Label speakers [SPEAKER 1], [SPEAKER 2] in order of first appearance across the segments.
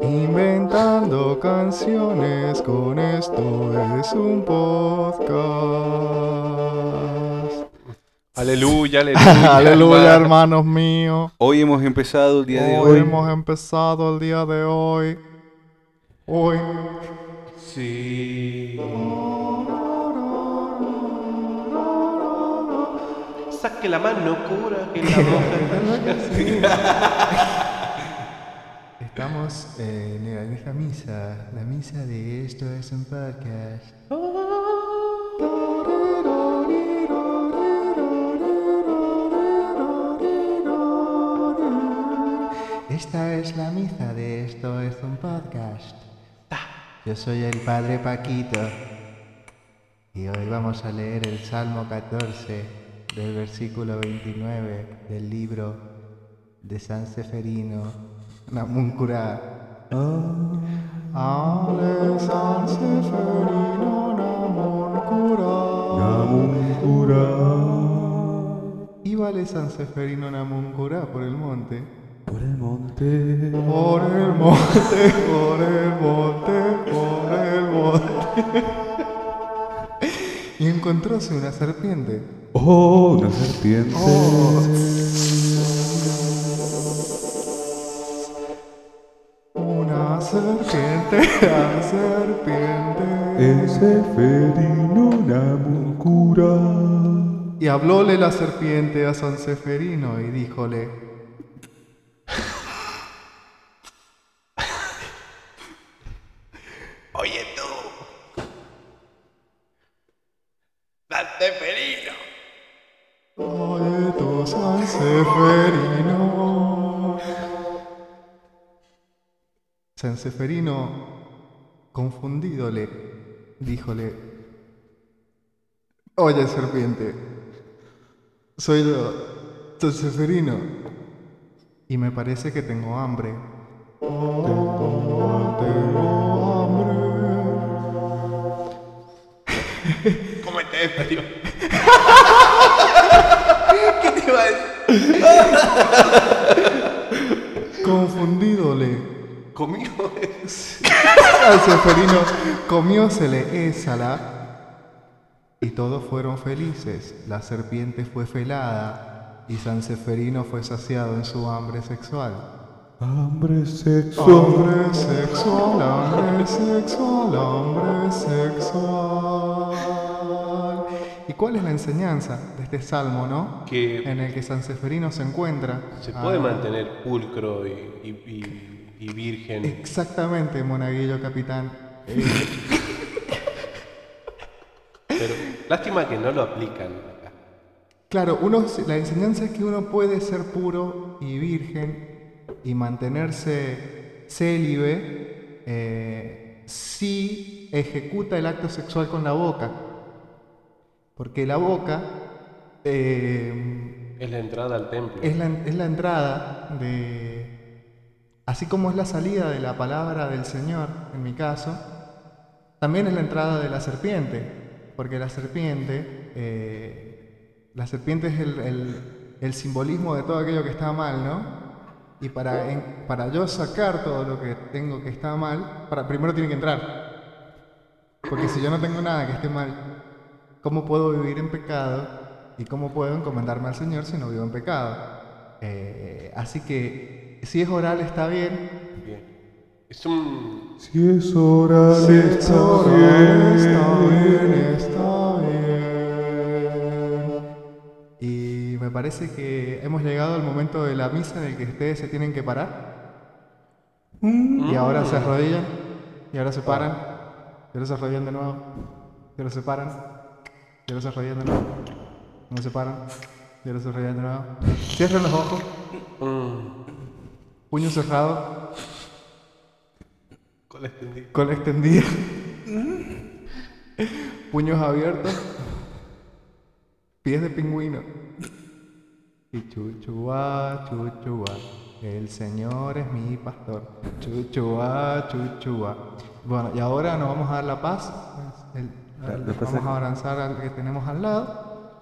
[SPEAKER 1] Inventando canciones, con esto es un podcast.
[SPEAKER 2] Aleluya, aleluya.
[SPEAKER 1] Aleluya,
[SPEAKER 2] hermano.
[SPEAKER 1] hermanos míos.
[SPEAKER 2] Hoy hemos empezado el día de
[SPEAKER 1] Hoy
[SPEAKER 2] hoy.
[SPEAKER 1] hemos empezado el día de hoy. Hoy.
[SPEAKER 3] Sí. Saque la mano, cura, que la roja.
[SPEAKER 1] Estamos en la- misa, la misa de esto es un podcast. Esta es la misa de esto es un podcast. Yo soy el padre Paquito y hoy vamos a leer el Salmo 14 del versículo 29 del libro de San Seferino Namuncurá. Ale San Seferino Namuncurá. Y vale San Seferino Namuncurá por el monte.
[SPEAKER 2] Por el monte.
[SPEAKER 1] Por el monte, por el monte, por el monte. y encontróse una serpiente.
[SPEAKER 2] Oh, una serpiente.
[SPEAKER 1] Una serpiente, la serpiente.
[SPEAKER 2] Ese ferino namuncura.
[SPEAKER 1] Y hablóle la serpiente a San Seferino y díjole,
[SPEAKER 3] Oye tú. Dante Ferino.
[SPEAKER 1] Oye tú San Seferino. San Seferino, confundídole, díjole, Oye serpiente, soy yo, San Seferino, y me parece que tengo hambre. Tengo, tengo hambre.
[SPEAKER 3] Cómete tío. ¿Qué te iba a decir?
[SPEAKER 1] Confundídole.
[SPEAKER 3] Conmigo.
[SPEAKER 1] Al Seferino comiósele ésala y todos fueron felices. La serpiente fue felada y San Seferino fue saciado en su hambre sexual.
[SPEAKER 2] Hambre sexual.
[SPEAKER 1] Hambre sexual, hambre sexual, hambre sexual. ¿Y cuál es la enseñanza de este salmo, no?
[SPEAKER 3] Que
[SPEAKER 1] En el que San Seferino se encuentra.
[SPEAKER 3] se puede
[SPEAKER 1] Ah,
[SPEAKER 3] mantener pulcro y, y, y- y virgen.
[SPEAKER 1] Exactamente, monaguillo capitán. Eh,
[SPEAKER 3] Pero lástima que no lo aplican acá.
[SPEAKER 1] Claro, uno, la enseñanza es que uno puede ser puro y virgen y mantenerse célibe eh, si ejecuta el acto sexual con la boca. Porque la boca eh,
[SPEAKER 3] Es la entrada al templo.
[SPEAKER 1] es, la, es la entrada de... Así como es la salida de la palabra del Señor, en mi caso, también es la entrada de la serpiente. Porque la serpiente... eh, la serpiente es el, el- el simbolismo de todo aquello que está mal, ¿no? Y para, para yo sacar todo lo que tengo que está mal, para, primero tiene que entrar. Porque si yo no tengo nada que esté mal, ¿cómo puedo vivir en pecado? ¿Y cómo puedo encomendarme al Señor si no vivo en pecado? Eh, así que si es oral está bien.
[SPEAKER 3] Bien. Es un.
[SPEAKER 2] Si es oral,
[SPEAKER 1] Si es
[SPEAKER 2] está
[SPEAKER 1] oral,
[SPEAKER 2] bien.
[SPEAKER 1] está bien, está bien. Y me parece que hemos llegado al momento de la misa en el que ustedes se tienen que parar. Y ahora se arrodillan. Y ahora se paran. Y ahora se arrodillan de nuevo. Y ahora se paran. Y ahora se arrodillan de nuevo. Y ahora se paran. Y ahora se arrodillan de nuevo. Cierren los ojos. Puño cerrado.
[SPEAKER 3] Con la extendida.
[SPEAKER 1] Cola extendida. Puños abiertos. Pies de pingüino. Y chuchuá, chuchuá. El Señor es mi pastor. Chuchuá, chuchuá. Bueno, y ahora nos vamos a dar la paz. El- al-
[SPEAKER 2] La paz
[SPEAKER 1] vamos a avanzar al que tenemos al lado.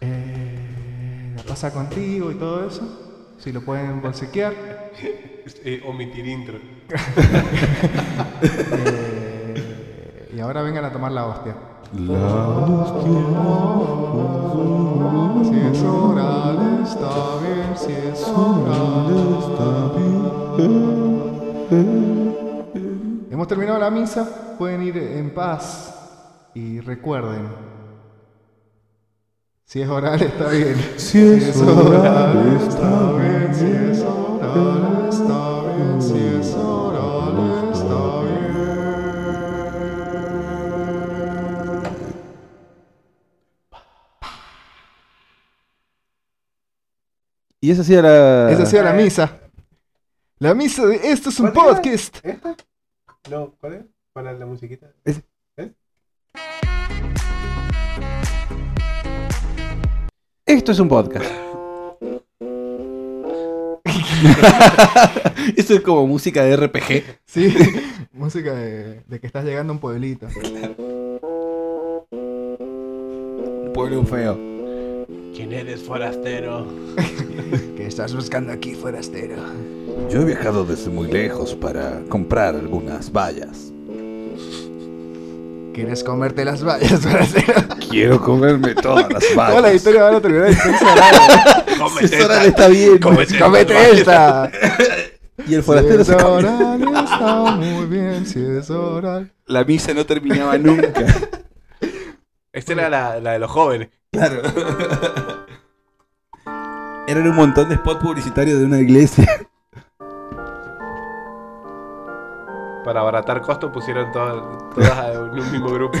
[SPEAKER 1] Eh, la pasa contigo y todo eso. Si lo pueden bolsiquear.
[SPEAKER 3] Eh, omitir intro.
[SPEAKER 1] Eh, y ahora vengan a tomar la hostia.
[SPEAKER 2] La hostia.
[SPEAKER 1] Si es oral, está bien. Si es oral,
[SPEAKER 2] Está bien.
[SPEAKER 1] Hemos terminado la misa, pueden ir en paz y recuerden, si es oral está bien.
[SPEAKER 2] Si es oral, está bien.
[SPEAKER 1] Si es oral está bien. Si es oral está bien.
[SPEAKER 4] Y esa sí era.
[SPEAKER 1] Esa ha sido la misa. La misa de esto es un
[SPEAKER 3] ¿Cuál era?
[SPEAKER 1] podcast.
[SPEAKER 3] ¿Esta? No, ¿cuál es? Para la musiquita.
[SPEAKER 4] Esto es un podcast. Eso es como música de RPG.
[SPEAKER 1] Sí, música de, de que estás llegando a un pueblito.
[SPEAKER 4] Un pueblo feo.
[SPEAKER 3] ¿Quién eres, forastero?
[SPEAKER 1] ¿Qué estás buscando aquí, forastero?
[SPEAKER 4] Yo he viajado desde muy lejos para comprar algunas vallas.
[SPEAKER 1] ¿Quieres comerte las vallas, forastero?
[SPEAKER 4] Quiero comerme todas las
[SPEAKER 1] Toda la historia van a terminar en sexo
[SPEAKER 3] Cómete
[SPEAKER 4] es oral
[SPEAKER 3] esta.
[SPEAKER 4] está bien.
[SPEAKER 3] Cómete
[SPEAKER 1] ¡Comete esta!
[SPEAKER 4] Y el
[SPEAKER 1] Si
[SPEAKER 4] forastero
[SPEAKER 1] es
[SPEAKER 4] se
[SPEAKER 1] oral, está muy bien. Si es oral.
[SPEAKER 4] La misa no terminaba nunca.
[SPEAKER 3] Esta era la, la de los jóvenes.
[SPEAKER 4] Claro. Eran un montón de spots publicitarios de una iglesia.
[SPEAKER 3] Para abaratar costos pusieron todas, todas en un mismo grupo.